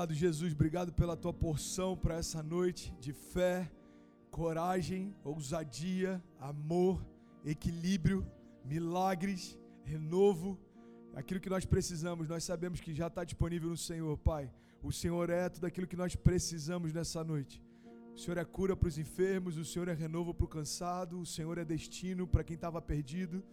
Obrigado, Jesus. Obrigado pela tua porção para essa noite de fé, coragem, ousadia, amor, equilíbrio, milagres, renovo. Aquilo que nós precisamos, nós sabemos que já está disponível no Senhor, Pai. O Senhor é tudo aquilo que nós precisamos nessa noite. O Senhor é cura para os enfermos, o Senhor é renovo para o cansado, o Senhor é destino para quem estava perdido.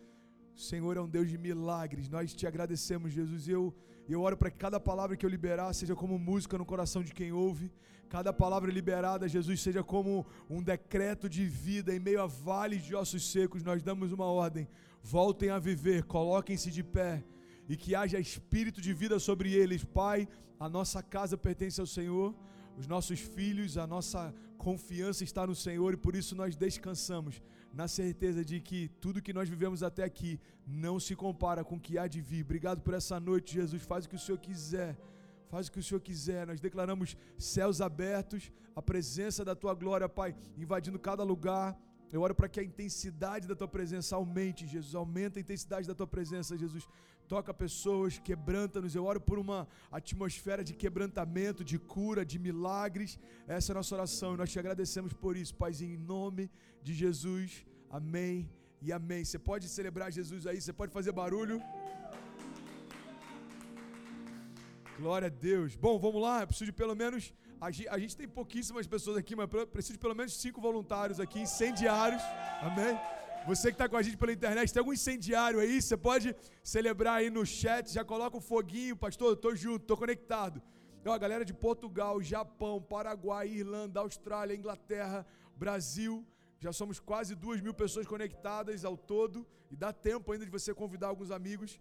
Senhor é um Deus de milagres. Nós te agradecemos, Jesus. Eu, eu oro para que cada palavra que eu liberar seja como música no coração de quem ouve. Cada palavra liberada, Jesus, seja como um decreto de vida em meio a vales de ossos secos. Nós damos uma ordem. Voltem a viver, coloquem-se de pé e que haja espírito de vida sobre eles. Pai, a nossa casa pertence ao Senhor os nossos filhos, a nossa confiança está no Senhor e por isso nós descansamos na certeza de que tudo que nós vivemos até aqui não se compara com o que há de vir. Obrigado por essa noite, Jesus. Faz o que o Senhor quiser. Faz o que o Senhor quiser. Nós declaramos céus abertos, a presença da tua glória, Pai, invadindo cada lugar. Eu oro para que a intensidade da tua presença aumente, Jesus. Aumenta a intensidade da tua presença, Jesus toca pessoas, quebranta-nos. Eu oro por uma atmosfera de quebrantamento, de cura, de milagres. Essa é a nossa oração e nós te agradecemos por isso, Paizinho, em nome de Jesus. Amém e amém. Você pode celebrar Jesus aí, você pode fazer barulho. Glória a Deus. Bom, vamos lá. Eu preciso de pelo menos. A gente tem pouquíssimas pessoas aqui, mas preciso de pelo menos cinco voluntários aqui, incendiários. Amém? Você que está com a gente pela internet, tem algum incendiário aí? Você pode celebrar aí no chat, já coloca o um foguinho, pastor, eu tô junto, tô conectado. Então, a galera de Portugal, Japão, Paraguai, Irlanda, Austrália, Inglaterra, Brasil, já somos quase duas mil pessoas conectadas ao todo e dá tempo ainda de você convidar alguns amigos.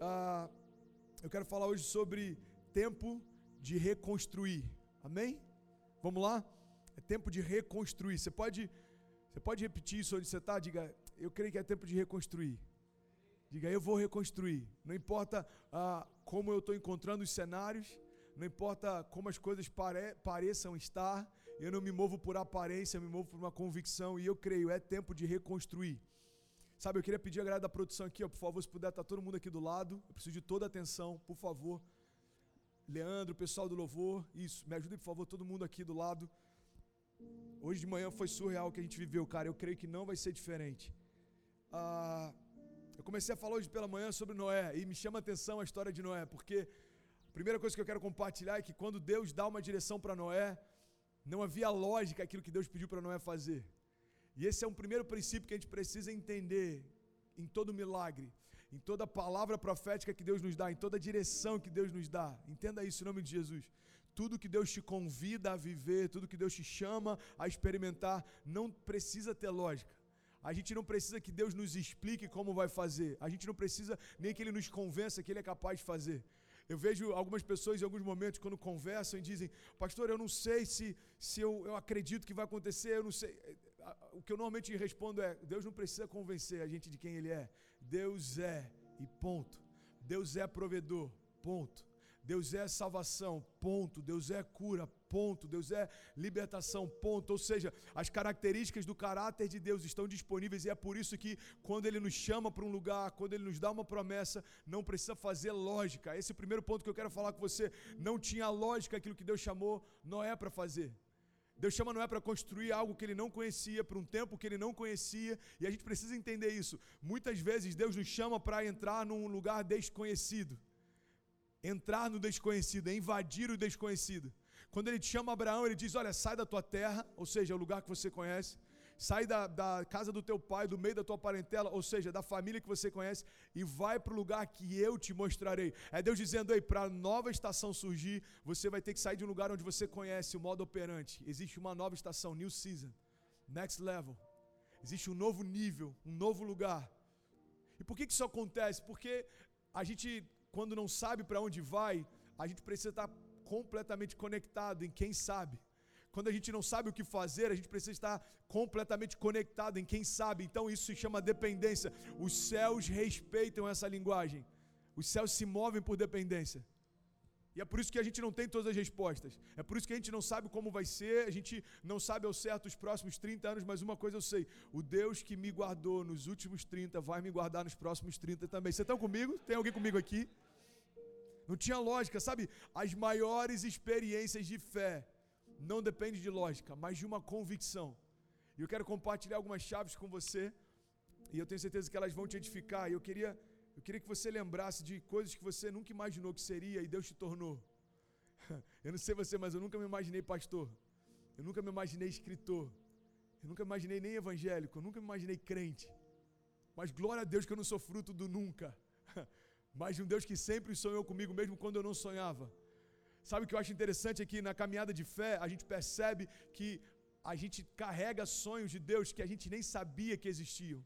Ah, eu quero falar hoje sobre tempo de reconstruir. Amém? Vamos lá? É tempo de reconstruir. Você pode, você pode repetir isso onde você está? Diga, eu creio que é tempo de reconstruir. Diga, eu vou reconstruir. Não importa ah, como eu estou encontrando os cenários, não importa como as coisas pare, pareçam estar, eu não me movo por aparência, eu me movo por uma convicção e eu creio, é tempo de reconstruir. Sabe, eu queria pedir a galera da produção aqui, ó, por favor, se puder, tá todo mundo aqui do lado. Eu preciso de toda a atenção, por favor. Leandro, pessoal do louvor, isso, me ajudem, por favor, todo mundo aqui do lado. Hoje de manhã foi surreal o que a gente viveu, cara. Eu creio que não vai ser diferente. Ah, eu comecei a falar hoje pela manhã sobre Noé e me chama a atenção a história de Noé, porque a primeira coisa que eu quero compartilhar é que quando Deus dá uma direção para Noé, não havia lógica aquilo que Deus pediu para Noé fazer. E esse é um primeiro princípio que a gente precisa entender em todo milagre, em toda palavra profética que Deus nos dá, em toda direção que Deus nos dá. Entenda isso em nome de Jesus. Tudo que Deus te convida a viver, tudo que Deus te chama a experimentar, não precisa ter lógica. A gente não precisa que Deus nos explique como vai fazer. A gente não precisa nem que Ele nos convença que Ele é capaz de fazer. Eu vejo algumas pessoas em alguns momentos, quando conversam, e dizem: Pastor, eu não sei se, se eu, eu acredito que vai acontecer, eu não sei. O que eu normalmente respondo é: Deus não precisa convencer a gente de quem Ele é. Deus é, e ponto. Deus é provedor, ponto. Deus é salvação, ponto. Deus é cura, ponto. Deus é libertação, ponto. Ou seja, as características do caráter de Deus estão disponíveis e é por isso que quando Ele nos chama para um lugar, quando Ele nos dá uma promessa, não precisa fazer lógica. Esse é o primeiro ponto que eu quero falar com você. Não tinha lógica aquilo que Deus chamou Noé para fazer. Deus chama Noé para construir algo que ele não conhecia, para um tempo que ele não conhecia, e a gente precisa entender isso. Muitas vezes Deus nos chama para entrar num lugar desconhecido. Entrar no desconhecido, é invadir o desconhecido. Quando ele chama Abraão, ele diz: Olha, sai da tua terra, ou seja, o lugar que você conhece, sai da, da casa do teu pai, do meio da tua parentela, ou seja, da família que você conhece, e vai para o lugar que eu te mostrarei. É Deus dizendo aí: para a nova estação surgir, você vai ter que sair de um lugar onde você conhece o modo operante. Existe uma nova estação, new season, next level. Existe um novo nível, um novo lugar. E por que, que isso acontece? Porque a gente, quando não sabe para onde vai, a gente precisa estar completamente conectado em quem sabe. Quando a gente não sabe o que fazer, a gente precisa estar completamente conectado em quem sabe. Então isso se chama dependência. Os céus respeitam essa linguagem. Os céus se movem por dependência. E é por isso que a gente não tem todas as respostas. É por isso que a gente não sabe como vai ser, a gente não sabe ao certo os próximos 30 anos, mas uma coisa eu sei: o Deus que me guardou nos últimos 30 vai me guardar nos próximos 30 também. Vocês estão comigo? Tem alguém comigo aqui? Não tinha lógica, sabe? As maiores experiências de fé não dependem de lógica, mas de uma convicção. E eu quero compartilhar algumas chaves com você, e eu tenho certeza que elas vão te edificar. E eu queria, eu queria que você lembrasse de coisas que você nunca imaginou que seria e Deus te tornou. Eu não sei você, mas eu nunca me imaginei pastor. Eu nunca me imaginei escritor. Eu nunca me imaginei nem evangélico. Eu nunca me imaginei crente. Mas glória a Deus que eu não sou fruto do nunca. Mas de um Deus que sempre sonhou comigo, mesmo quando eu não sonhava. Sabe o que eu acho interessante aqui na caminhada de fé? A gente percebe que a gente carrega sonhos de Deus que a gente nem sabia que existiam.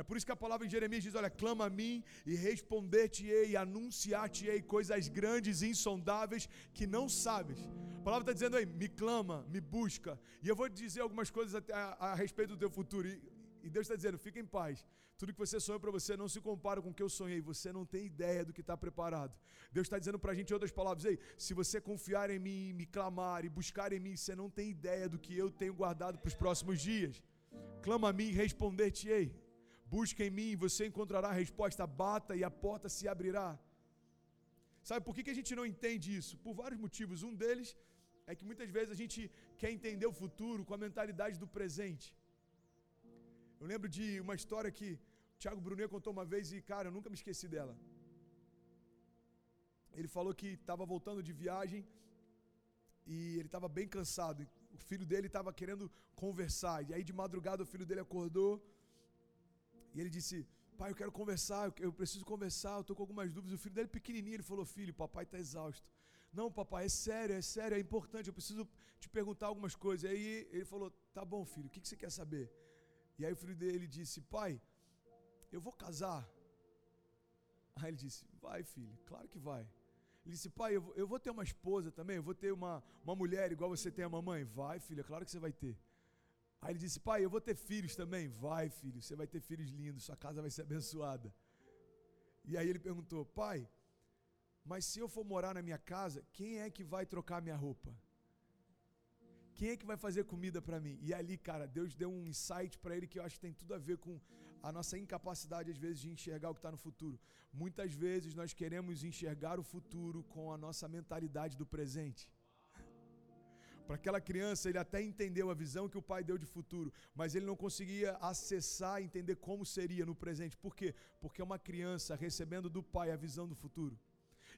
É por isso que a palavra em Jeremias diz: Olha, clama a mim e responder-te-ei, anunciar-te-ei coisas grandes e insondáveis que não sabes. A palavra está dizendo aí: me clama, me busca. E eu vou dizer algumas coisas a, a, a respeito do teu futuro. E, e Deus está dizendo: fica em paz. Tudo que você sonha para você não se compara com o que eu sonhei. Você não tem ideia do que está preparado. Deus está dizendo para a gente em outras palavras: Ei, se você confiar em mim, me clamar e buscar em mim, você não tem ideia do que eu tenho guardado para os próximos dias. Clama a mim e responder-te-ei. Busca em mim, você encontrará a resposta. Bata e a porta se abrirá. Sabe por que, que a gente não entende isso? Por vários motivos. Um deles é que muitas vezes a gente quer entender o futuro com a mentalidade do presente. Eu lembro de uma história que o Thiago Brunet contou uma vez e, cara, eu nunca me esqueci dela. Ele falou que estava voltando de viagem e ele estava bem cansado. O filho dele estava querendo conversar. E aí, de madrugada, o filho dele acordou e ele disse: Pai, eu quero conversar, eu preciso conversar, eu estou com algumas dúvidas. O filho dele, pequenininho, ele falou: Filho, papai está exausto. Não, papai, é sério, é sério, é importante, eu preciso te perguntar algumas coisas. E aí ele falou: Tá bom, filho, o que, que você quer saber? E aí o filho dele disse: Pai, eu vou casar. Aí ele disse: Vai, filho, claro que vai. Ele disse: Pai, eu vou, ter uma esposa também, eu vou ter uma, uma mulher igual você tem a mamãe. Vai, filho, é claro que você vai ter. Aí ele disse: Pai, eu vou ter filhos também. Vai, filho, você vai ter filhos lindos, sua casa vai ser abençoada. E aí ele perguntou: Pai, mas se eu for morar na minha casa, quem é que vai trocar minha roupa? Quem é que vai fazer comida para mim? E ali, cara, Deus deu um insight para ele que eu acho que tem tudo a ver com a nossa incapacidade, às vezes, de enxergar o que está no futuro. Muitas vezes nós queremos enxergar o futuro com a nossa mentalidade do presente. Para aquela criança, ele até entendeu a visão que o pai deu de futuro, mas ele não conseguia acessar, entender como seria no presente. Por quê? Porque é uma criança recebendo do pai a visão do futuro.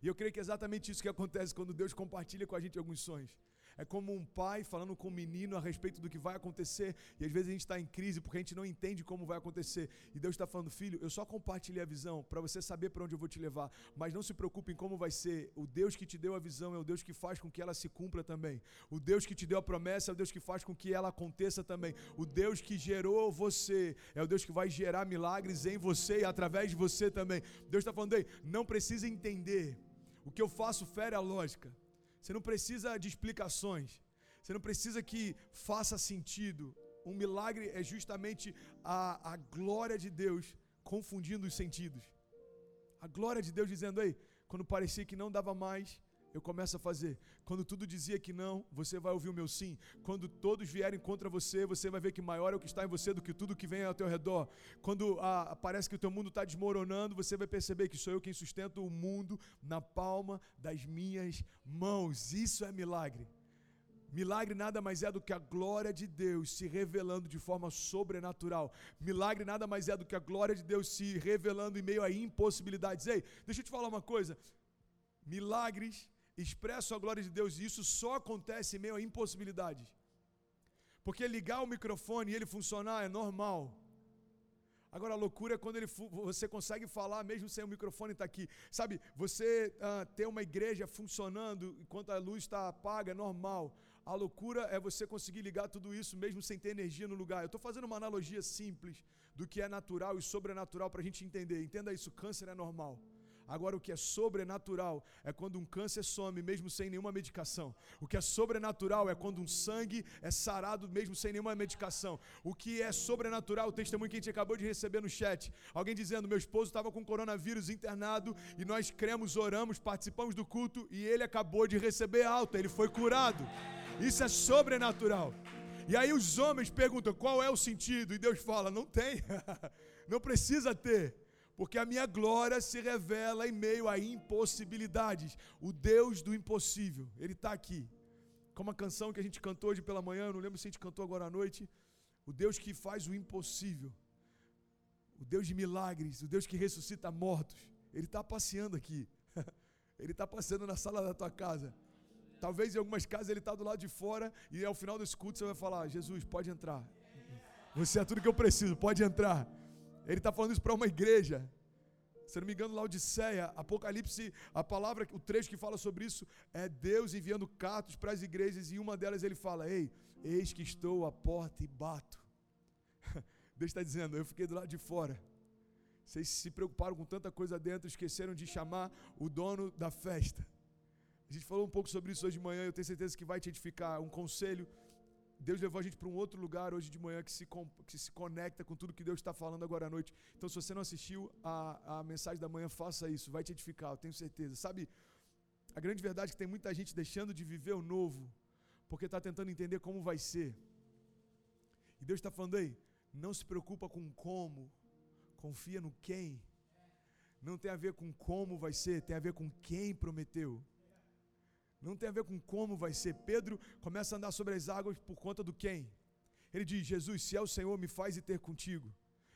E eu creio que é exatamente isso que acontece quando Deus compartilha com a gente alguns sonhos. É como um pai falando com um menino a respeito do que vai acontecer. E às vezes a gente está em crise porque a gente não entende como vai acontecer. E Deus está falando, filho, eu só compartilhei a visão para você saber para onde eu vou te levar. Mas não se preocupe em como vai ser. O Deus que te deu a visão é o Deus que faz com que ela se cumpra também. O Deus que te deu a promessa é o Deus que faz com que ela aconteça também. O Deus que gerou você é o Deus que vai gerar milagres em você e através de você também. Deus está falando aí, não precisa entender. O que eu faço fere a lógica. Você não precisa de explicações. Você não precisa que faça sentido. Um milagre é justamente a, a glória de Deus confundindo os sentidos. A glória de Deus dizendo, ei, quando parecia que não dava mais, eu começo a fazer. Quando tudo dizia que não, você vai ouvir o meu sim. Quando todos vierem contra você, você vai ver que maior é o que está em você do que tudo que vem ao teu redor. Quando ah, parece que o teu mundo está desmoronando, você vai perceber que sou eu quem sustenta o mundo na palma das minhas mãos. Isso é milagre. Milagre nada mais é do que a glória de Deus se revelando de forma sobrenatural. Milagre nada mais é do que a glória de Deus se revelando em meio a impossibilidades. Ei, deixa eu te falar uma coisa. Milagres expressam a glória de Deus e isso só acontece em meio a impossibilidades. Porque ligar o microfone e ele funcionar é normal. Agora a loucura é quando ele, você consegue falar mesmo sem o microfone estar tá aqui. Sabe, você uh, ter uma igreja funcionando enquanto a luz está apaga é normal. A loucura é você conseguir ligar tudo isso mesmo sem ter energia no lugar. Eu estou fazendo uma analogia simples do que é natural e sobrenatural para a gente entender. Entenda isso: câncer é normal. Agora, o que é sobrenatural é quando um câncer some mesmo sem nenhuma medicação. O que é sobrenatural é quando um sangue é sarado mesmo sem nenhuma medicação. O que é sobrenatural, o testemunho que a gente acabou de receber no chat. Alguém dizendo: meu esposo estava com coronavírus internado e nós cremos, oramos, participamos do culto e ele acabou de receber alta, ele foi curado. Isso é sobrenatural. E aí os homens perguntam qual é o sentido, e Deus fala: não tem, não precisa ter. Porque a minha glória se revela em meio a impossibilidades. O Deus do impossível, Ele está aqui. Como a canção que a gente cantou hoje pela manhã, não lembro se a gente cantou agora à noite. O Deus que faz o impossível. O Deus de milagres, o Deus que ressuscita mortos. Ele está passeando aqui. Ele está passeando na sala da tua casa. Talvez em algumas casas ele está do lado de fora e ao final desse culto você vai falar: Jesus, pode entrar. Você é tudo que eu preciso, pode entrar. Ele está falando isso para uma igreja. Se não me engano, Laodiceia, Apocalipse, a palavra, o trecho que fala sobre isso é Deus enviando cartas para as igrejas e uma delas ele fala: Ei, eis que estou à porta e bato. Deus está dizendo: Eu fiquei do lado de fora. Vocês se preocuparam com tanta coisa dentro, esqueceram de chamar o dono da festa. A gente falou um pouco sobre isso hoje de manhã, eu tenho certeza que vai te edificar. Um conselho Deus levou a gente para um outro lugar hoje de manhã que se, que se conecta com tudo que Deus está falando agora à noite. Então, se você não assistiu a, a mensagem da manhã, faça isso, vai te edificar, eu tenho certeza. Sabe, a grande verdade é que tem muita gente deixando de viver o novo, porque está tentando entender como vai ser. E Deus está falando aí, não se preocupa com como, confia no quem. Não tem a ver com como vai ser, tem a ver com quem prometeu. Não tem a ver com como vai ser. Pedro começa a andar sobre as águas por conta do quem? Ele diz: Jesus, se é o Senhor, me faz ir ter contigo.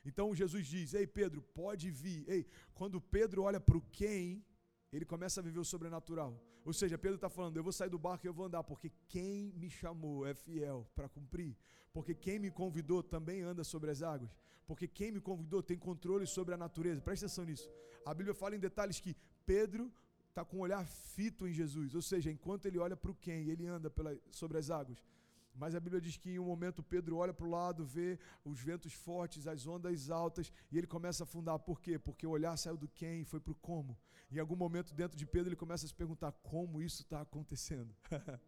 Então Jesus diz: Ei, Pedro, pode vir. Ei, quando Pedro olha para o quem, ele começa a viver o sobrenatural. Ou seja, Pedro está falando: Eu vou sair do barco e eu vou andar, porque quem me chamou é fiel para cumprir. Porque quem me convidou também anda sobre as águas. Porque quem me convidou tem controle sobre a natureza. Presta atenção nisso. A Bíblia fala em detalhes que Pedro está com o um olhar fito em Jesus, ou seja, enquanto ele olha para o quem, ele anda pela, sobre as águas. Mas a Bíblia diz que em um momento Pedro olha para o lado, vê os ventos fortes, as ondas altas, e ele começa a afundar. Por quê? Porque o olhar saiu do quem e foi para o como. Em algum momento dentro de Pedro ele começa a se perguntar como isso está acontecendo.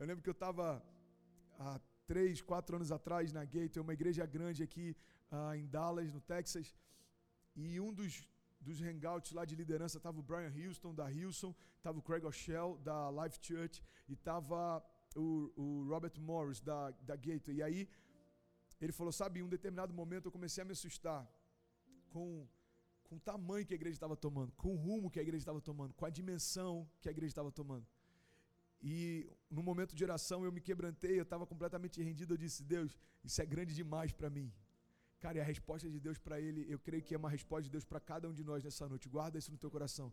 eu lembro que eu estava há três, quatro anos atrás na Gate, uma igreja grande aqui uh, em Dallas, no Texas, e um dos dos hangouts lá de liderança, estava o Brian Houston, da Houston, estava o Craig O'Shell, da Life Church, e estava o, o, Robert Morris, da, da Gateway. E aí, ele falou, sabe, em um determinado momento eu comecei a me assustar com, com o tamanho que a igreja estava tomando, com o rumo que a igreja estava tomando, com a dimensão que a igreja estava tomando. E no momento de oração eu me quebrantei, eu estava completamente rendido, eu disse, Deus, isso é grande demais para mim. Cara, e a resposta de Deus para ele, eu creio que é uma resposta de Deus para cada um de nós nessa noite. Guarda isso no teu coração.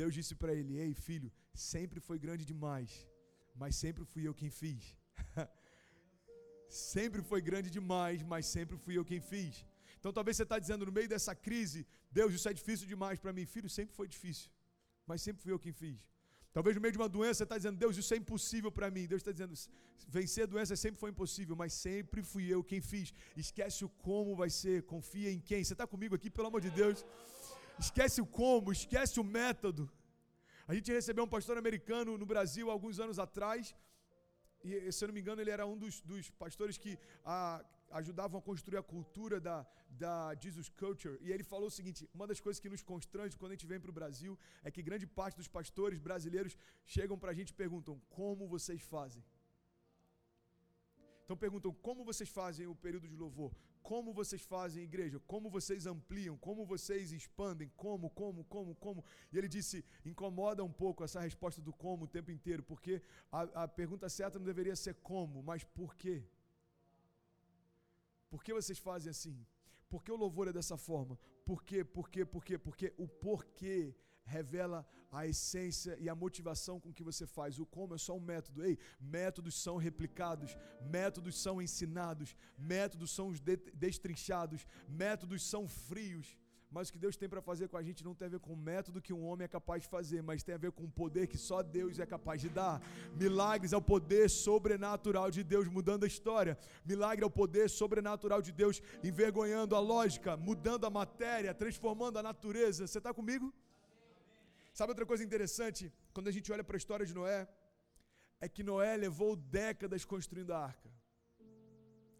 Deus disse para ele: Ei, filho, sempre foi grande demais, mas sempre fui eu quem fiz. sempre foi grande demais, mas sempre fui eu quem fiz. Então talvez você está dizendo no meio dessa crise: Deus, isso é difícil demais para mim. Filho, sempre foi difícil, mas sempre fui eu quem fiz. Talvez no meio de uma doença você está dizendo, Deus, isso é impossível para mim. Deus está dizendo, vencer a doença sempre foi impossível, mas sempre fui eu quem fiz. Esquece o como vai ser, confia em quem. Você está comigo aqui, pelo amor de Deus? Esquece o como, esquece o método. A gente recebeu um pastor americano no Brasil alguns anos atrás, e se eu não me engano, ele era um dos, dos pastores que a, ajudavam a construir a cultura da, da Jesus Culture. E ele falou o seguinte: uma das coisas que nos constrange quando a gente vem para o Brasil é que grande parte dos pastores brasileiros chegam para a gente e perguntam: como vocês fazem? Então perguntam como vocês fazem o período de louvor, como vocês fazem igreja, como vocês ampliam, como vocês expandem, como, como, como, como. E ele disse: incomoda um pouco essa resposta do como o tempo inteiro, porque a, a pergunta certa não deveria ser como, mas por quê? Por que vocês fazem assim? Por que o louvor é dessa forma? Por quê? Por quê? Por quê? Porque o porquê revela a essência e a motivação com que você faz. O como é só um método. Ei, métodos são replicados, métodos são ensinados, métodos são destrinchados, métodos são frios. Mas o que Deus tem para fazer com a gente não tem a ver com o método que um homem é capaz de fazer, mas tem a ver com o poder que só Deus é capaz de dar. Milagres é o poder sobrenatural de Deus mudando a história. Milagre é o poder sobrenatural de Deus envergonhando a lógica, mudando a matéria, transformando a natureza. Você está comigo? Sabe outra coisa interessante? Quando a gente olha para a história de Noé, é que Noé levou décadas construindo a arca.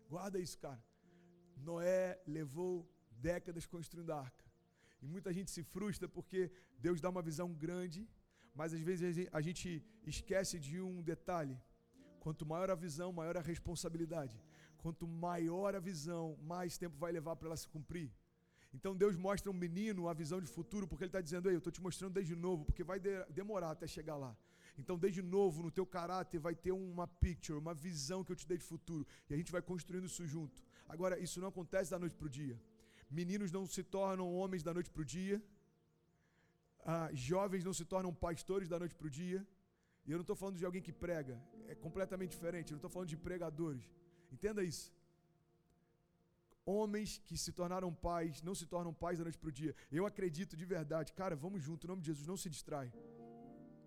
Guarda isso, cara. Noé levou décadas construindo a arca. E muita gente se frustra porque Deus dá uma visão grande, mas às vezes a gente esquece de um detalhe. Quanto maior a visão, maior a responsabilidade. Quanto maior a visão, mais tempo vai levar para ela se cumprir. Então Deus mostra um menino a visão de futuro, porque Ele está dizendo, Ei, eu estou te mostrando desde novo, porque vai de demorar até chegar lá. Então, desde novo, no teu caráter, vai ter uma picture, uma visão que eu te dei de futuro. E a gente vai construindo isso junto. Agora, isso não acontece da noite para o dia. Meninos não se tornam homens da noite para o dia. Ah, jovens não se tornam pastores da noite para o dia. E eu não estou falando de alguém que prega, é completamente diferente. Eu não estou falando de pregadores. Entenda isso. Homens que se tornaram pais não se tornam pais da noite para o dia. Eu acredito de verdade. Cara, vamos junto, em nome de Jesus, não se distrai.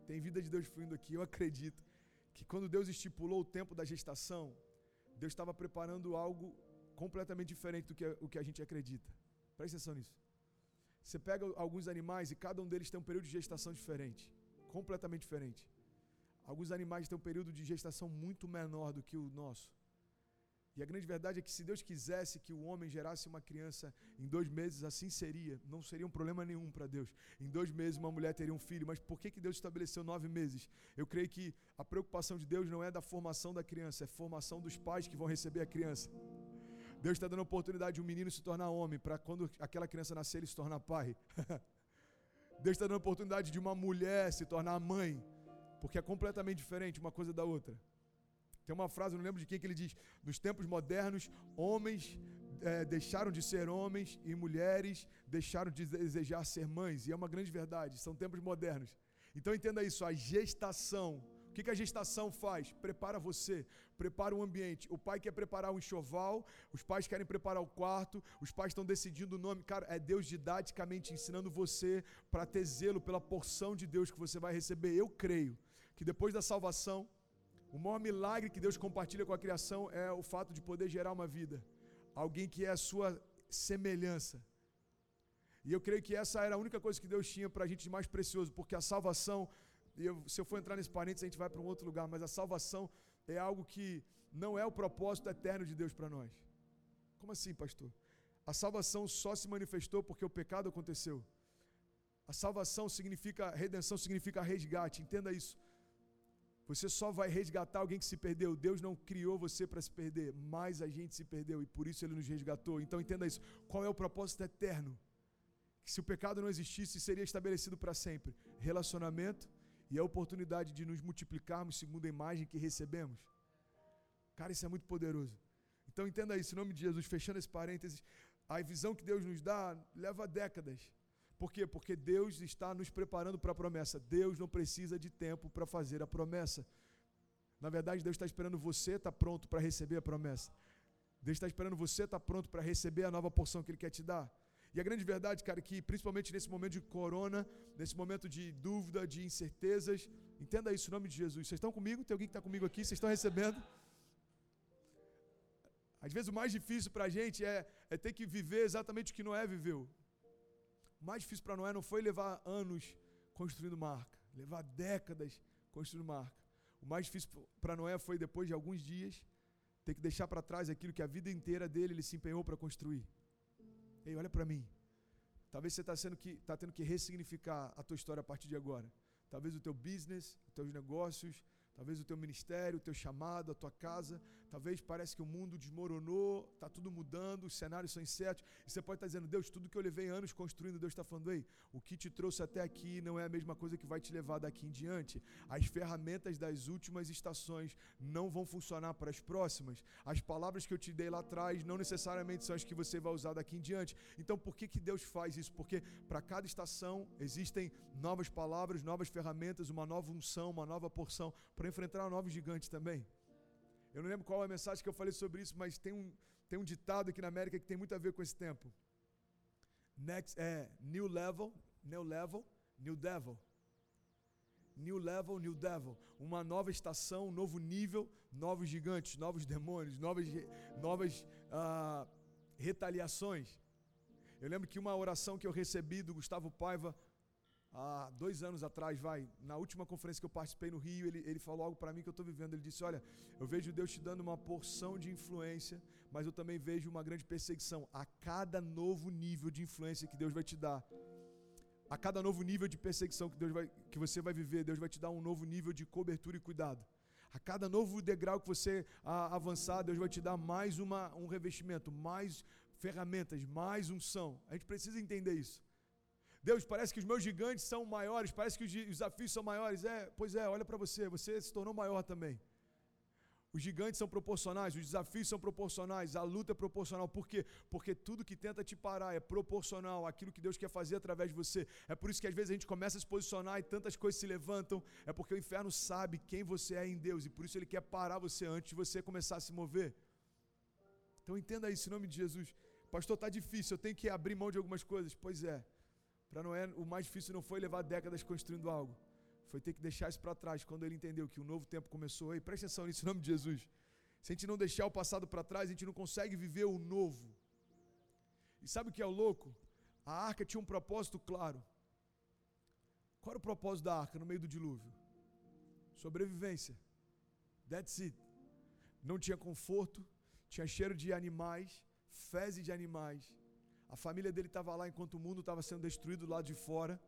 Tem vida de Deus fluindo aqui. Eu acredito que quando Deus estipulou o tempo da gestação, Deus estava preparando algo completamente diferente do que o que a gente acredita. Presta atenção nisso. Você pega alguns animais e cada um deles tem um período de gestação diferente, completamente diferente. Alguns animais têm um período de gestação muito menor do que o nosso. E a grande verdade é que se Deus quisesse que o homem gerasse uma criança em dois meses, assim seria. Não seria um problema nenhum para Deus. Em dois meses uma mulher teria um filho. Mas por que, que Deus estabeleceu nove meses? Eu creio que a preocupação de Deus não é da formação da criança, é formação dos pais que vão receber a criança. Deus está dando a oportunidade de um menino se tornar homem, para quando aquela criança nascer, ele se tornar pai. Deus está dando a oportunidade de uma mulher se tornar mãe porque é completamente diferente uma coisa da outra. Tem uma frase, não lembro de quem que ele diz: nos tempos modernos, homens é, deixaram de ser homens e mulheres deixaram de desejar ser mães. E é uma grande verdade, são tempos modernos. Então entenda isso: a gestação. Que, que a gestação faz? Prepara você, prepara o ambiente. O pai quer preparar o enxoval, os pais querem preparar o quarto, os pais estão decidindo o nome. Cara, é Deus didaticamente ensinando você para ter zelo pela porção de Deus que você vai receber. Eu creio que depois da salvação, o maior milagre que Deus compartilha com a criação é o fato de poder gerar uma vida. Alguém que é a sua semelhança. E eu creio que essa era a única coisa que Deus tinha para a gente de mais precioso, porque a salvação, e eu, se eu for entrar nesse parênteses, a gente vai para um outro lugar, mas a salvação é algo que não é o propósito eterno de Deus para nós. Como assim, pastor? A salvação só se manifestou porque o pecado aconteceu. A salvação significa, redenção significa resgate, entenda isso. Você só vai resgatar alguém que se perdeu. Deus não criou você para se perder, mas a gente se perdeu e por isso ele nos resgatou. Então entenda isso. Qual é o propósito eterno? Que se o pecado não existisse, seria estabelecido para sempre relacionamento e a oportunidade de nos multiplicarmos segundo a imagem que recebemos. Cara, isso é muito poderoso. Então entenda isso, em nome de Jesus, fechando esse parênteses, a visão que Deus nos dá leva décadas. Por quê? Porque Deus está nos preparando para a promessa. Deus não precisa de tempo para fazer a promessa. Na verdade, Deus está esperando você estar tá pronto para receber a promessa. Deus está esperando você estar tá pronto para receber a nova porção que Ele quer te dar. E a grande verdade, cara, é que principalmente nesse momento de corona, nesse momento de dúvida, de incertezas, entenda isso em nome de Jesus. Vocês estão comigo? Tem alguém que está comigo aqui? Vocês estão recebendo? Às vezes o mais difícil para a gente é, é ter que viver exatamente o que Noé viveu. O mais difícil para Noé não foi levar anos construindo marca, levar décadas construindo marca. O mais difícil para Noé foi depois de alguns dias ter que deixar para trás aquilo que a vida inteira dele ele se empenhou para construir. Ei, olha para mim. Talvez você está tá tendo que ressignificar a tua história a partir de agora. Talvez o teu business, os teus negócios, talvez o teu ministério, o teu chamado, a tua casa, talvez parece que o mundo desmoronou, está tudo mudando, os cenários são incertos, e você pode estar tá dizendo, Deus, tudo que eu levei anos construindo, Deus está falando, ei, o que te trouxe até aqui não é a mesma coisa que vai te levar daqui em diante. As ferramentas das últimas estações não vão funcionar para as próximas. As palavras que eu te dei lá atrás não necessariamente são as que você vai usar daqui em diante. Então, por que, que Deus faz isso? Porque para cada estação existem novas palavras, novas ferramentas, uma nova unção, uma nova porção para enfrentar um novo gigante também. Eu não lembro qual é a mensagem que eu falei sobre isso, mas tem um, tem um ditado aqui na América que tem muito a ver com esse tempo. Next é new level, new level, new devil. New level, new devil. Uma nova estação, um novo nível, novos gigantes, novos demônios, novas, novas uh, retaliações. Eu lembro que uma oração que eu recebi do Gustavo Paiva há dois anos atrás, vai, na última conferência que eu participei no Rio, ele, ele falou algo para mim que eu estou vivendo. Ele disse: Olha, eu vejo Deus te dando uma porção de influência, mas eu também vejo uma grande perseguição a cada novo nível de influência que Deus vai te dar. A cada novo nível de perseguição que, Deus vai, que você vai viver, Deus vai te dar um novo nível de cobertura e cuidado. A cada novo degrau que você avançar, Deus vai te dar mais uma, um revestimento, mais ferramentas, mais unção. A gente precisa entender isso. Deus, parece que os meus gigantes são maiores, parece que os desafios são maiores. É, pois é, olha para você, você se tornou maior também. Os gigantes são proporcionais, os desafios são proporcionais, a luta é proporcional. Por quê? Porque tudo que tenta te parar é proporcional àquilo que Deus quer fazer através de você. É por isso que às vezes a gente começa a se posicionar e tantas coisas se levantam. É porque o inferno sabe quem você é em Deus e por isso ele quer parar você antes de você começar a se mover. Então entenda isso em nome de Jesus. Pastor, está difícil, eu tenho que abrir mão de algumas coisas. Pois é. Para Noé, o mais difícil não foi levar décadas construindo algo foi ter que deixar isso para trás quando ele entendeu que um novo tempo começou. E presta atenção nisso em nome de Jesus. Se a gente não deixar o passado para trás, a gente não consegue viver o novo. E sabe o que é o louco? A arca tinha um propósito claro. Qual era o propósito da arca no meio do dilúvio? Sobrevivência. That's it. Não tinha conforto, tinha cheiro de animais, fezes de animais. A família dele estava lá enquanto o mundo estava sendo destruído do lado de fora.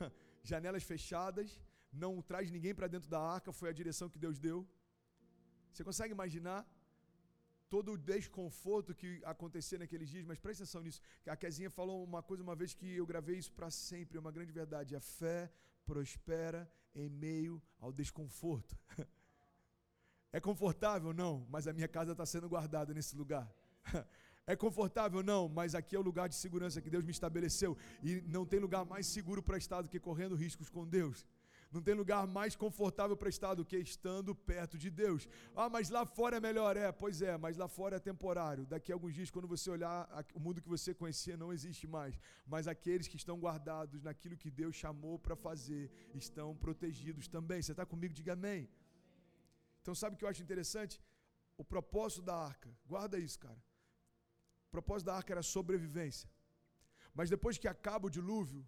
Janelas fechadas, não traz ninguém para dentro da arca, foi a direção que Deus deu. Você consegue imaginar todo o desconforto que acontecia naqueles dias? Mas presta atenção nisso. A Kezinha falou uma coisa uma vez que eu gravei isso para sempre, é uma grande verdade. A fé prospera em meio ao desconforto. É confortável? Não, mas a minha casa está sendo guardada nesse lugar. É confortável? Não, mas aqui é o lugar de segurança que Deus me estabeleceu. E não tem lugar mais seguro para estar do que correndo riscos com Deus. Não tem lugar mais confortável para estar do que estando perto de Deus. Ah, mas lá fora é melhor. É, pois é, mas lá fora é temporário. Daqui a alguns dias, quando você olhar, o mundo que você conhecia não existe mais. Mas aqueles que estão guardados naquilo que Deus chamou para fazer estão protegidos também. Você está comigo? Diga amém. Então, sabe o que eu acho interessante? O propósito da arca. Guarda isso, cara. O propósito da arca era sobrevivência. Mas depois que acaba o dilúvio,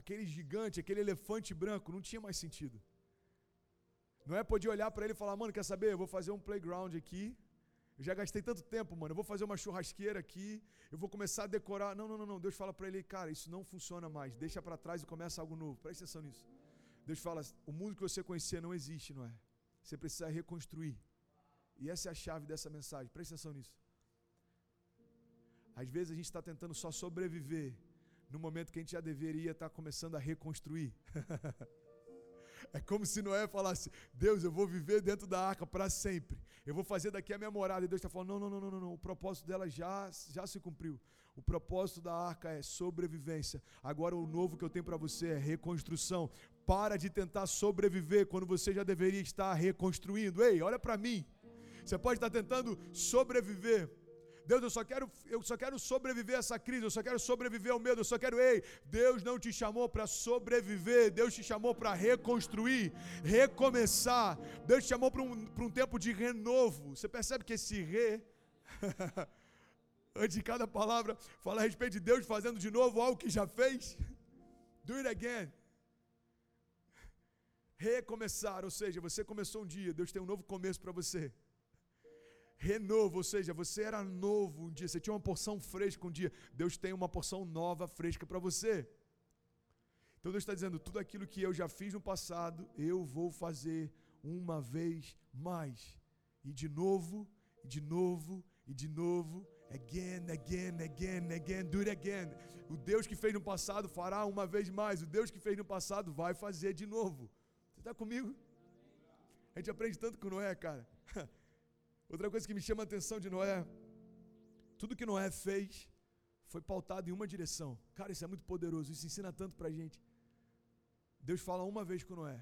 aquele gigante, aquele elefante branco, não tinha mais sentido. Não é poder olhar para ele e falar, mano, quer saber? Eu vou fazer um playground aqui. Eu já gastei tanto tempo, mano. Eu vou fazer uma churrasqueira aqui. Eu vou começar a decorar. Não, não, não, não. Deus fala para ele, cara, isso não funciona mais. Deixa para trás e começa algo novo. Presta atenção nisso. Deus fala, o mundo que você conhecia não existe, não é? Você precisa reconstruir. E essa é a chave dessa mensagem. Presta atenção nisso. Às vezes a gente está tentando só sobreviver no momento que a gente já deveria estar começando a reconstruir. é como se Noé falasse: Deus, eu vou viver dentro da arca para sempre. Eu vou fazer daqui a minha morada. E Deus está falando: não, não, não, não, não. O propósito dela já, já se cumpriu. O propósito da arca é sobrevivência. Agora o novo que eu tenho para você é reconstrução. Para de tentar sobreviver quando você já deveria estar reconstruindo. Ei, olha para mim. Você pode estar tentando sobreviver Deus, eu só quero, eu só quero sobreviver a essa crise, eu só quero sobreviver ao medo, eu só quero, ei, Deus não te chamou para sobreviver, Deus te chamou para reconstruir, recomeçar. Deus te chamou para um, um tempo de renovo. Você percebe que esse re antes de cada palavra, fala a respeito de Deus fazendo de novo algo que já fez. Do it again. Recomeçar, ou seja, você começou um dia, Deus tem um novo começo para você renovo, ou seja, você era novo um dia, você tinha uma porção fresca um dia, Deus tem uma porção nova, fresca para você. Então Deus está dizendo: tudo aquilo que eu já fiz no passado, eu vou fazer uma vez mais. E de novo, e de novo, e de novo, again, again, again, again, do it again. O Deus que fez no passado fará uma vez mais. O Deus que fez no passado vai fazer de novo. Você está comigo? A gente aprende tanto com Noé, cara. Outra coisa que me chama a atenção de Noé, tudo que Noé fez foi pautado em uma direção. Cara, isso é muito poderoso, isso ensina tanto pra gente. Deus fala uma vez com Noé,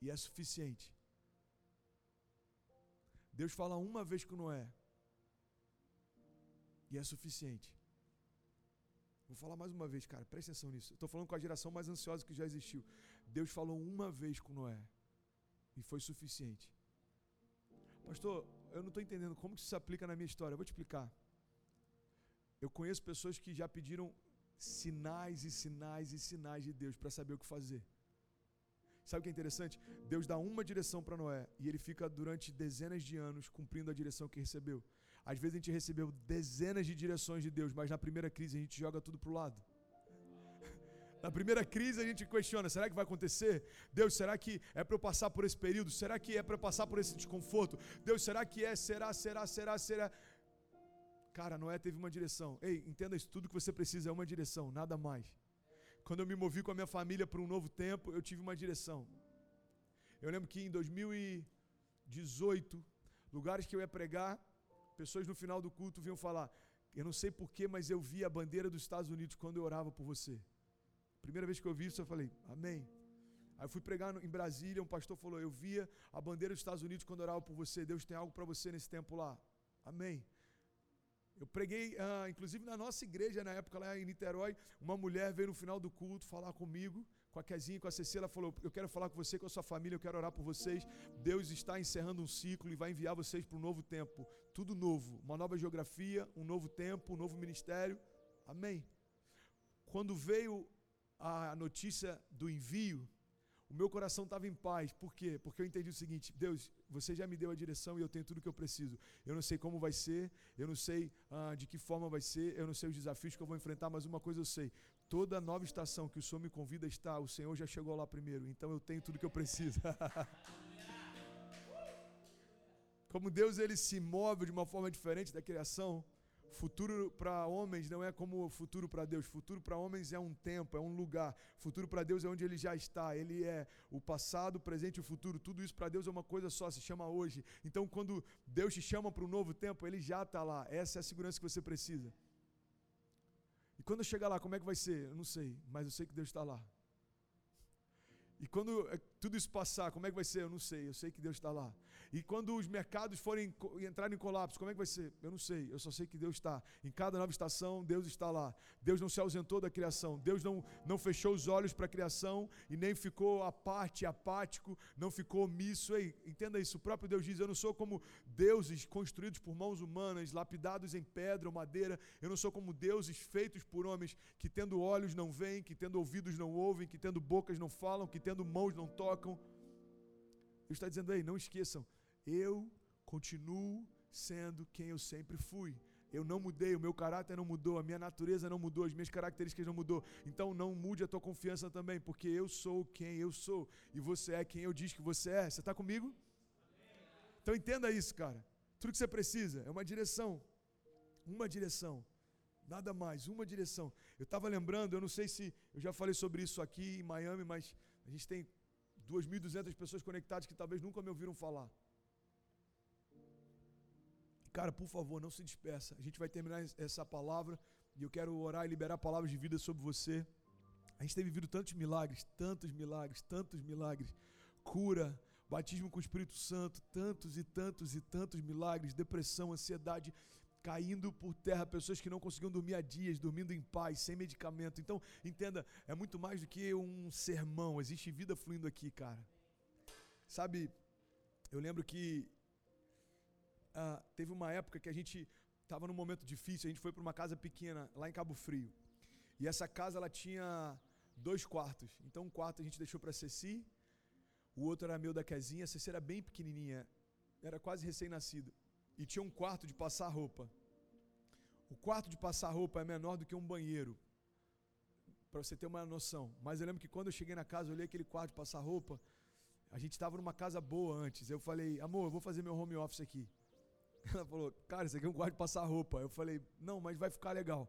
e é suficiente. Deus fala uma vez com Noé, e é suficiente. Vou falar mais uma vez, cara, presta atenção nisso. Estou falando com a geração mais ansiosa que já existiu. Deus falou uma vez com Noé, e foi suficiente. Pastor, eu não estou entendendo como isso se aplica na minha história. Eu vou te explicar. Eu conheço pessoas que já pediram sinais e sinais e sinais de Deus para saber o que fazer. Sabe o que é interessante? Deus dá uma direção para Noé e ele fica durante dezenas de anos cumprindo a direção que recebeu. Às vezes a gente recebeu dezenas de direções de Deus, mas na primeira crise a gente joga tudo para o lado. Na primeira crise a gente questiona: será que vai acontecer? Deus, será que é para eu passar por esse período? Será que é para eu passar por esse desconforto? Deus, será que é? Será, será, será, será? Cara, Noé teve uma direção. Ei, entenda isso, tudo que você precisa é uma direção, nada mais. Quando eu me movi com a minha família para um novo tempo, eu tive uma direção. Eu lembro que em 2018, lugares que eu ia pregar, pessoas no final do culto vinham falar: Eu não sei porquê, mas eu vi a bandeira dos Estados Unidos quando eu orava por você. Primeira vez que eu vi isso, eu falei: Amém. Aí eu fui pregar em Brasília, um pastor falou: Eu via a bandeira dos Estados Unidos quando orava por você. Deus tem algo para você nesse tempo lá. Amém. Eu preguei, ah, inclusive na nossa igreja, na época lá em Niterói, uma mulher veio no final do culto falar comigo, com a Kezinha e com a Cecília, ela falou: Eu quero falar com você, com a sua família, eu quero orar por vocês. Deus está encerrando um ciclo e vai enviar vocês para um novo tempo. Tudo novo, uma nova geografia, um novo tempo, um novo ministério. Amém. Quando veio a notícia do envio, o meu coração estava em paz. Por quê? Porque eu entendi o seguinte: Deus, você já me deu a direção e eu tenho tudo o que eu preciso. Eu não sei como vai ser, eu não sei ah, de que forma vai ser, eu não sei os desafios que eu vou enfrentar, mas uma coisa eu sei: toda nova estação que o Senhor me convida a estar, o Senhor já chegou lá primeiro, então eu tenho tudo o que eu preciso. como Deus ele se move de uma forma diferente da criação. Futuro para homens não é como futuro para Deus. Futuro para homens é um tempo, é um lugar. Futuro para Deus é onde ele já está. Ele é o passado, o presente e o futuro. Tudo isso para Deus é uma coisa só, se chama hoje. Então, quando Deus te chama para um novo tempo, ele já está lá. Essa é a segurança que você precisa. E quando eu chegar lá, como é que vai ser? Eu não sei, mas eu sei que Deus está lá. E quando eh, tudo isso passar, como é que vai ser? Eu não sei, eu sei que Deus está lá. E quando os mercados forem entrar em colapso, como é que vai ser? Eu não sei, eu só sei que Deus está. Em cada nova estação, Deus está lá. Deus não se ausentou da criação. Deus não, não fechou os olhos para a criação e nem ficou à parte, apático, não ficou omisso. Ei, entenda isso, o próprio Deus diz: Eu não sou como deuses construídos por mãos humanas, lapidados em pedra ou madeira. Eu não sou como deuses feitos por homens que, tendo olhos, não veem, que, tendo ouvidos, não ouvem, que, tendo bocas, não falam, que, tendo mãos, não tocam. Ele está dizendo aí, não esqueçam, eu continuo sendo quem eu sempre fui. Eu não mudei, o meu caráter não mudou, a minha natureza não mudou, as minhas características não mudou. Então não mude a tua confiança também, porque eu sou quem eu sou e você é quem eu diz que você é. Você está comigo? Então entenda isso, cara. Tudo que você precisa é uma direção. Uma direção. Nada mais, uma direção. Eu estava lembrando, eu não sei se eu já falei sobre isso aqui em Miami, mas a gente tem 2.200 pessoas conectadas que talvez nunca me ouviram falar. Cara, por favor, não se despeça. A gente vai terminar essa palavra e eu quero orar e liberar palavras de vida sobre você. A gente tem vivido tantos milagres, tantos milagres, tantos milagres. Cura, batismo com o Espírito Santo, tantos e tantos e tantos milagres, depressão, ansiedade caindo por terra, pessoas que não conseguiam dormir há dias, dormindo em paz, sem medicamento. Então, entenda, é muito mais do que um sermão, existe vida fluindo aqui, cara. Sabe, eu lembro que ah, teve uma época que a gente estava num momento difícil, a gente foi para uma casa pequena lá em Cabo Frio. E essa casa ela tinha dois quartos. Então um quarto a gente deixou para Ceci, o outro era meu da Quezinha. A Ceci era bem pequenininha, era quase recém-nascido. E tinha um quarto de passar roupa. O quarto de passar roupa é menor do que um banheiro. Para você ter uma noção. Mas eu lembro que quando eu cheguei na casa, eu olhei aquele quarto de passar roupa. A gente estava numa casa boa antes. Eu falei, amor, eu vou fazer meu home office aqui. Ela falou, cara, isso aqui é um quarto de passar roupa. Eu falei, não, mas vai ficar legal.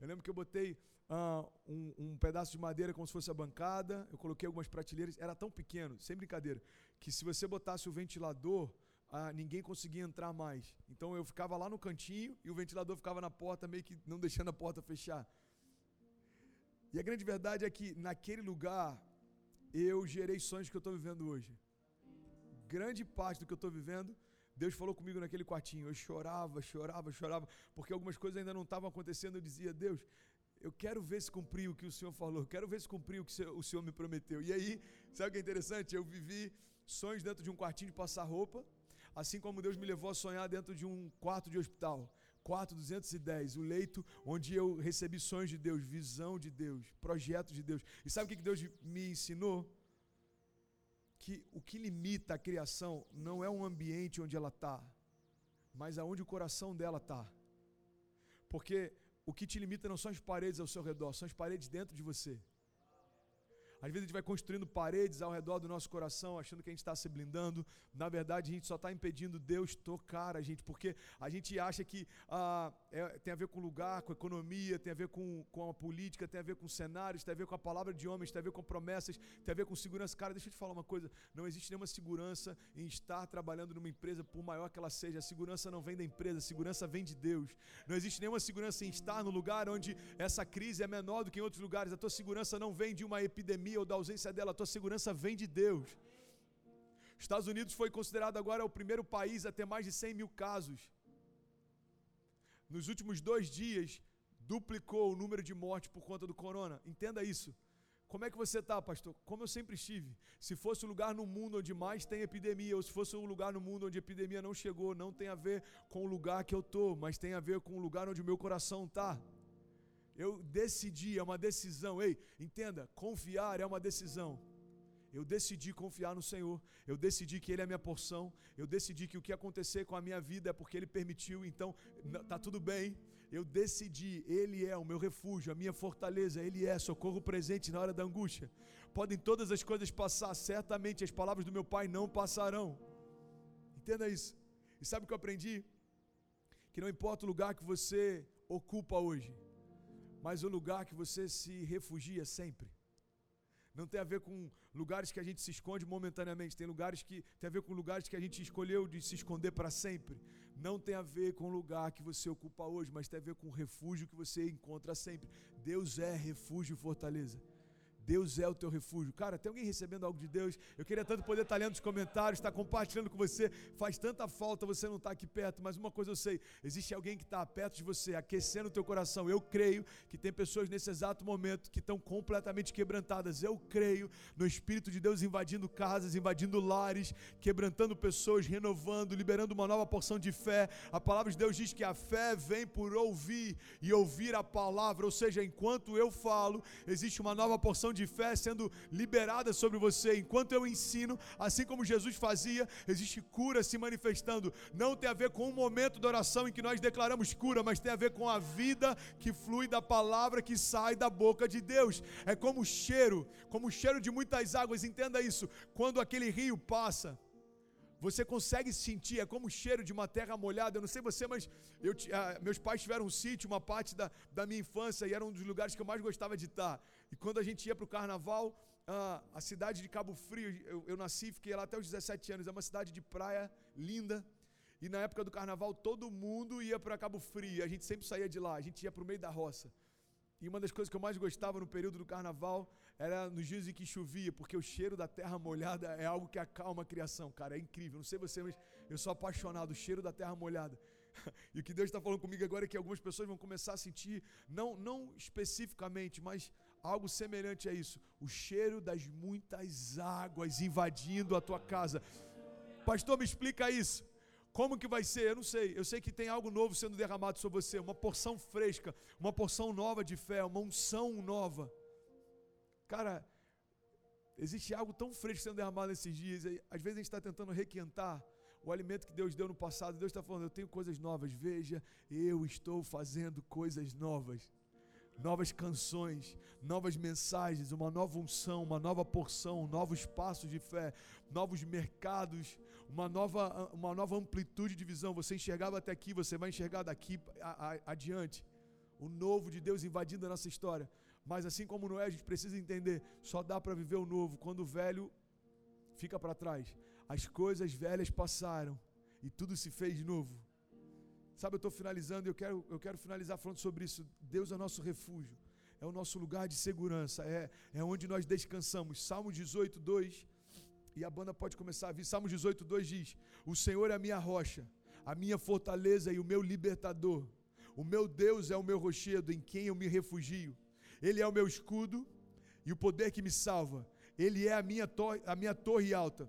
Eu lembro que eu botei uh, um, um, pedaço de madeira como se fosse a bancada, eu coloquei algumas prateleiras, era tão pequeno, sem brincadeira, que se você botasse o ventilador, uh, ninguém conseguia entrar mais. Então eu ficava lá no cantinho e o ventilador ficava na porta, meio que não deixando a porta fechar. E a grande verdade é que naquele lugar eu gerei sonhos que eu estou vivendo hoje. Grande parte do que eu estou vivendo Deus falou comigo naquele quartinho. Eu chorava, chorava, chorava, porque algumas coisas ainda não estavam acontecendo. Eu dizia, Deus, eu quero ver se cumpriu o que o Senhor falou, quero ver se cumpriu o que o Senhor me prometeu. E aí, sabe o que é interessante? Eu vivi sonhos dentro de um quartinho de passar roupa, assim como Deus me levou a sonhar dentro de um quarto de hospital, quarto 210, o leito onde eu recebi sonhos de Deus, visão de Deus, projetos de Deus. E sabe o que Deus me ensinou? que o que limita a criação não é um ambiente onde ela está, mas aonde o coração dela está. Porque o que te limita não são as paredes ao seu redor, são as paredes dentro de você. Às vezes a gente vai construindo paredes ao redor do nosso coração, achando que a gente está se blindando. Na verdade, a gente só está impedindo Deus tocar a gente, porque a gente acha que ah, é, tem a ver com lugar, com economia, tem a ver com, com a política, tem a ver com cenários, tem a ver com a palavra de homens, tem a ver com promessas, tem a ver com segurança. Cara, deixa eu te falar uma coisa: não existe nenhuma segurança em estar trabalhando numa empresa, por maior que ela seja. A segurança não vem da empresa, a segurança vem de Deus. Não existe nenhuma segurança em estar no lugar onde essa crise é menor do que em outros lugares. A tua segurança não vem de uma epidemia pandemia ou da ausência dela, a tua segurança vem de Deus. Estados Unidos foi considerado agora o primeiro país a ter mais de 100 mil casos. Nos últimos dois dias, duplicou o número de mortes por conta do corona. Entenda isso. Como é que você está, pastor? Como eu sempre estive. Se fosse um lugar no mundo onde mais tem epidemia, ou se fosse um lugar no mundo onde a epidemia não chegou, não tem a ver com o lugar que eu estou, mas tem a ver com o lugar onde o meu coração está. Eu decidi, é uma decisão. Ei, entenda, confiar é uma decisão. Eu decidi confiar no Senhor. Eu decidi que Ele é minha porção. Eu decidi que o que acontecer com a minha vida é porque Ele permitiu. Então, tá tudo bem. Eu decidi. Ele é o meu refúgio, a minha fortaleza. Ele é socorro presente na hora da angústia. Podem todas as coisas passar, certamente as palavras do meu Pai não passarão. Entenda isso. E sabe o que eu aprendi? Que não importa o lugar que você ocupa hoje mas o lugar que você se refugia sempre. Não tem a ver com lugares que a gente se esconde momentaneamente, tem lugares que tem a ver com lugares que a gente escolheu de se esconder para sempre. Não tem a ver com o lugar que você ocupa hoje, mas tem a ver com o refúgio que você encontra sempre. Deus é refúgio e fortaleza. Deus é o teu refúgio. Cara, tem alguém recebendo algo de Deus? Eu queria tanto poder estar lendo os comentários, estar compartilhando com você. Faz tanta falta você não estar aqui perto, mas uma coisa eu sei: existe alguém que está perto de você, aquecendo o teu coração. Eu creio que tem pessoas nesse exato momento que estão completamente quebrantadas. Eu creio no Espírito de Deus invadindo casas, invadindo lares, quebrantando pessoas, renovando, liberando uma nova porção de fé. A palavra de Deus diz que a fé vem por ouvir e ouvir a palavra, ou seja, enquanto eu falo, existe uma nova porção de de fé sendo liberada sobre você. Enquanto eu ensino, assim como Jesus fazia, existe cura se manifestando. Não tem a ver com um momento de oração em que nós declaramos cura, mas tem a ver com a vida que flui da palavra que sai da boca de Deus. É como o cheiro, como o cheiro de muitas águas. Entenda isso. Quando aquele rio passa, você consegue sentir, é como o cheiro de uma terra molhada. Eu não sei você, mas eu, ah, meus pais tiveram um sítio, uma parte da, da minha infância, e era um dos lugares que eu mais gostava de estar. E quando a gente ia para o carnaval, a cidade de Cabo Frio, eu, eu nasci, fiquei lá até os 17 anos, é uma cidade de praia linda. E na época do carnaval, todo mundo ia para Cabo Frio, a gente sempre saía de lá, a gente ia para o meio da roça. E uma das coisas que eu mais gostava no período do carnaval era nos dias em que chovia, porque o cheiro da terra molhada é algo que acalma a criação, cara. É incrível. Não sei você, mas eu sou apaixonado. O cheiro da terra molhada. E o que Deus está falando comigo agora é que algumas pessoas vão começar a sentir, não, não especificamente, mas algo semelhante a isso: o cheiro das muitas águas invadindo a tua casa. Pastor, me explica isso. Como que vai ser? Eu não sei. Eu sei que tem algo novo sendo derramado sobre você, uma porção fresca, uma porção nova de fé, uma unção nova. Cara, existe algo tão fresco sendo derramado nesses dias. Às vezes a gente está tentando requentar o alimento que Deus deu no passado. Deus está falando: Eu tenho coisas novas. Veja, eu estou fazendo coisas novas novas canções, novas mensagens, uma nova unção, uma nova porção, novos passos de fé, novos mercados, uma nova, uma nova amplitude de visão. Você enxergava até aqui, você vai enxergar daqui a, a, adiante. O novo de Deus invadindo a nossa história. Mas assim como Noé, a gente precisa entender: só dá para viver o novo quando o velho fica para trás. As coisas velhas passaram e tudo se fez novo. Sabe, eu estou finalizando e eu quero, eu quero finalizar falando sobre isso. Deus é nosso refúgio, é o nosso lugar de segurança, é, é onde nós descansamos. Salmo 18, 2. E a banda pode começar a vir. Salmo 18, 2 diz: O Senhor é a minha rocha, a minha fortaleza e o meu libertador. O meu Deus é o meu rochedo em quem eu me refugio. Ele é o meu escudo e o poder que me salva. Ele é a minha, torre, a minha torre alta.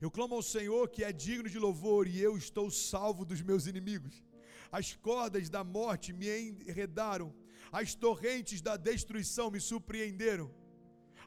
Eu clamo ao Senhor que é digno de louvor e eu estou salvo dos meus inimigos. As cordas da morte me enredaram, as torrentes da destruição me surpreenderam.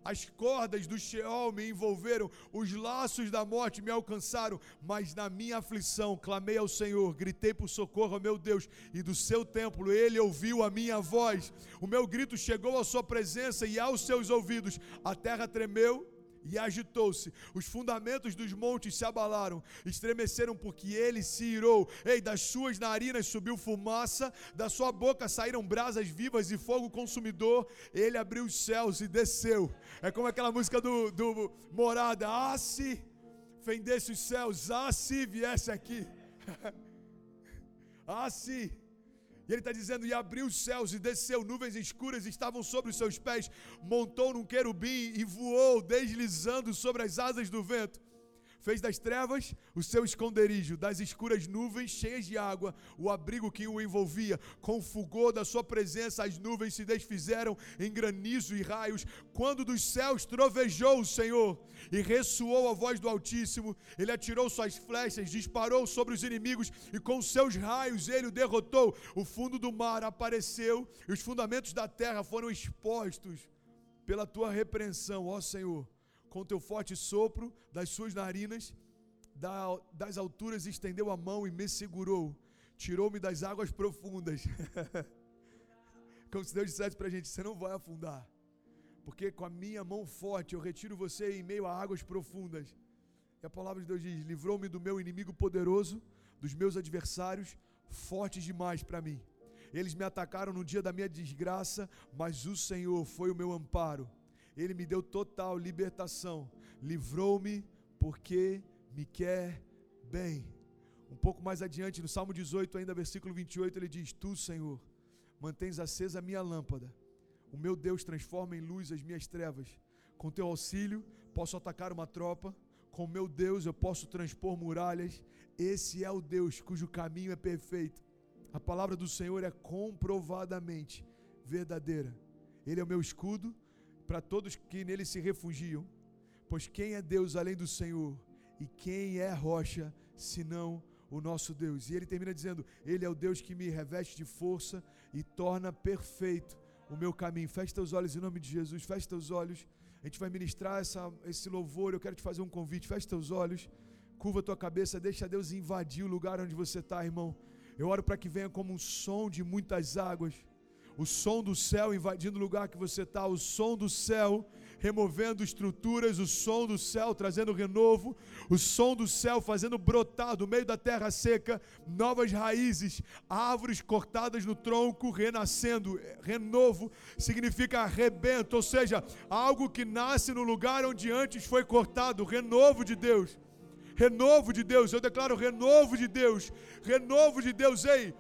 As cordas do Sheol me envolveram, os laços da morte me alcançaram, mas na minha aflição clamei ao Senhor, gritei por socorro ao meu Deus, e do seu templo ele ouviu a minha voz. O meu grito chegou à sua presença e aos seus ouvidos. A terra tremeu e agitou-se. Os fundamentos dos montes se abalaram, estremeceram porque ele se irou. Ei, das suas narinas subiu fumaça, da sua boca saíram brasas vivas e fogo consumidor. Ele abriu os céus e desceu. É como aquela música do, do Morada: Ah, se fendesse os céus, ah, se viesse aqui. ah, se e ele está dizendo: E abriu os céus e desceu, nuvens escuras estavam sobre os seus pés, montou num querubim e voou, deslizando sobre as asas do vento. Fez das trevas o seu esconderijo, das escuras nuvens cheias de água, o abrigo que o envolvia. Com o fulgor da sua presença, as nuvens se desfizeram em granizo e raios. Quando dos céus trovejou o Senhor e ressoou a voz do Altíssimo, ele atirou suas flechas, disparou sobre os inimigos e com seus raios ele o derrotou. O fundo do mar apareceu e os fundamentos da terra foram expostos pela tua repreensão, ó Senhor com teu forte sopro das suas narinas, das alturas estendeu a mão e me segurou, tirou-me das águas profundas. Como se Deus dissesse para a gente: você não vai afundar, porque com a minha mão forte eu retiro você em meio a águas profundas. E a palavra de Deus diz: livrou-me do meu inimigo poderoso, dos meus adversários, fortes demais para mim. Eles me atacaram no dia da minha desgraça, mas o Senhor foi o meu amparo ele me deu total libertação, livrou-me porque me quer bem. Um pouco mais adiante, no Salmo 18, ainda versículo 28, ele diz: Tu, Senhor, mantens acesa a minha lâmpada. O meu Deus transforma em luz as minhas trevas. Com teu auxílio, posso atacar uma tropa. Com meu Deus, eu posso transpor muralhas. Esse é o Deus cujo caminho é perfeito. A palavra do Senhor é comprovadamente verdadeira. Ele é o meu escudo para todos que nele se refugiam. Pois quem é Deus além do Senhor? E quem é rocha senão o nosso Deus? E ele termina dizendo: Ele é o Deus que me reveste de força e torna perfeito o meu caminho. Feche teus olhos em nome de Jesus, feche teus olhos. A gente vai ministrar essa, esse louvor. Eu quero te fazer um convite. Feche teus olhos, curva tua cabeça, deixa Deus invadir o lugar onde você está, irmão. Eu oro para que venha como um som de muitas águas o som do céu invadindo o lugar que você está, o som do céu removendo estruturas, o som do céu trazendo renovo, o som do céu fazendo brotar do meio da terra seca novas raízes, árvores cortadas no tronco renascendo. Renovo significa arrebento, ou seja, algo que nasce no lugar onde antes foi cortado, renovo de Deus. Renovo de Deus, eu declaro renovo de Deus, renovo de Deus, ei,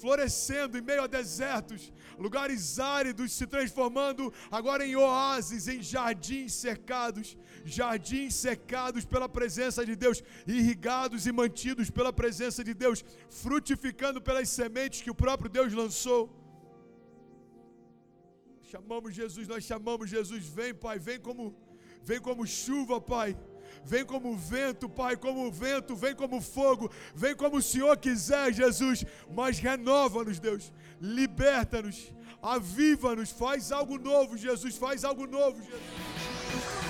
florescendo em meio a desertos, lugares áridos se transformando agora em oásis, em jardins cercados, jardins secados pela presença de Deus, irrigados e mantidos pela presença de Deus, frutificando pelas sementes que o próprio Deus lançou. Chamamos Jesus, nós chamamos Jesus, vem Pai, vem como vem como chuva, Pai Vem como vento, Pai, como vento, vem como fogo, vem como o Senhor quiser, Jesus, mas renova-nos, Deus, liberta-nos, aviva-nos, faz algo novo, Jesus, faz algo novo, Jesus.